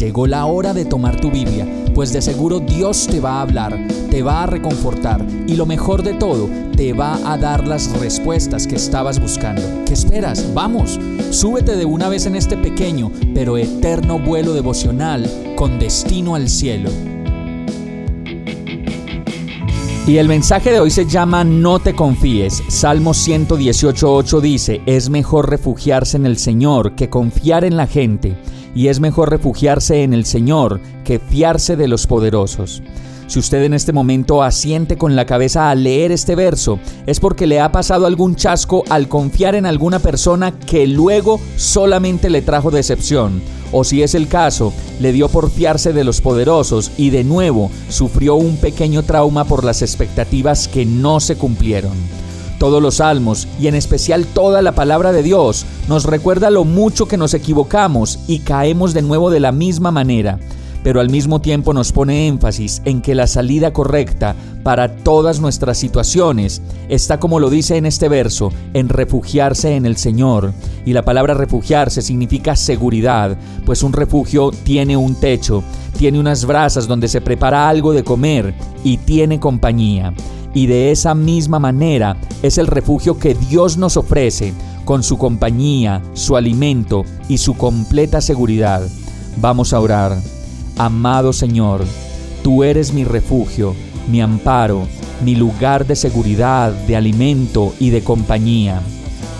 Llegó la hora de tomar tu Biblia, pues de seguro Dios te va a hablar, te va a reconfortar y lo mejor de todo, te va a dar las respuestas que estabas buscando. ¿Qué esperas? Vamos, súbete de una vez en este pequeño pero eterno vuelo devocional con destino al cielo. Y el mensaje de hoy se llama No te confíes. Salmo 118.8 dice, es mejor refugiarse en el Señor que confiar en la gente y es mejor refugiarse en el Señor que fiarse de los poderosos. Si usted en este momento asiente con la cabeza al leer este verso, es porque le ha pasado algún chasco al confiar en alguna persona que luego solamente le trajo decepción. O si es el caso, le dio por fiarse de los poderosos y de nuevo sufrió un pequeño trauma por las expectativas que no se cumplieron. Todos los salmos, y en especial toda la palabra de Dios, nos recuerda lo mucho que nos equivocamos y caemos de nuevo de la misma manera, pero al mismo tiempo nos pone énfasis en que la salida correcta para todas nuestras situaciones está como lo dice en este verso, en refugiarse en el Señor. Y la palabra refugiarse significa seguridad, pues un refugio tiene un techo, tiene unas brasas donde se prepara algo de comer y tiene compañía y de esa misma manera es el refugio que Dios nos ofrece con su compañía, su alimento y su completa seguridad. Vamos a orar. Amado Señor, tú eres mi refugio, mi amparo, mi lugar de seguridad, de alimento y de compañía.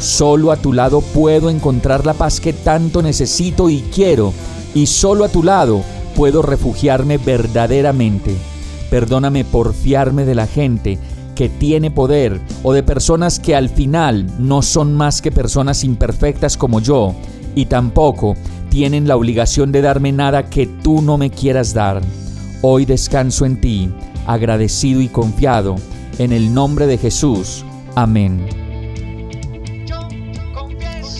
Solo a tu lado puedo encontrar la paz que tanto necesito y quiero, y solo a tu lado puedo refugiarme verdaderamente. Perdóname por fiarme de la gente que tiene poder o de personas que al final no son más que personas imperfectas como yo y tampoco tienen la obligación de darme nada que tú no me quieras dar. Hoy descanso en ti, agradecido y confiado, en el nombre de Jesús. Amén.